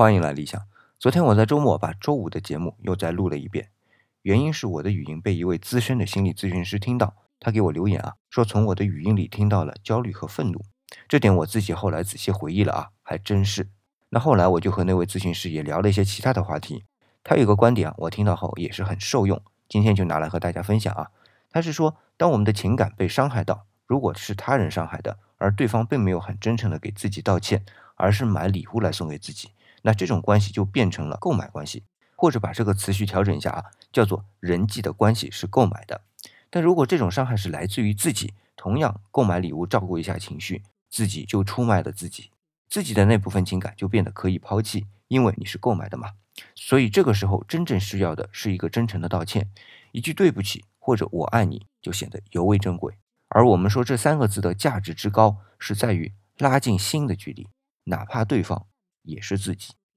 欢迎来理想。昨天我在周末把周五的节目又再录了一遍，原因是我的语音被一位资深的心理咨询师听到，他给我留言啊，说从我的语音里听到了焦虑和愤怒。这点我自己后来仔细回忆了啊，还真是。那后来我就和那位咨询师也聊了一些其他的话题，他有个观点啊，我听到后也是很受用，今天就拿来和大家分享啊。他是说，当我们的情感被伤害到，如果是他人伤害的，而对方并没有很真诚的给自己道歉，而是买礼物来送给自己。那这种关系就变成了购买关系，或者把这个词序调整一下啊，叫做人际的关系是购买的。但如果这种伤害是来自于自己，同样购买礼物照顾一下情绪，自己就出卖了自己，自己的那部分情感就变得可以抛弃，因为你是购买的嘛。所以这个时候真正需要的是一个真诚的道歉，一句对不起或者我爱你就显得尤为珍贵。而我们说这三个字的价值之高，是在于拉近心的距离，哪怕对方。也是自己。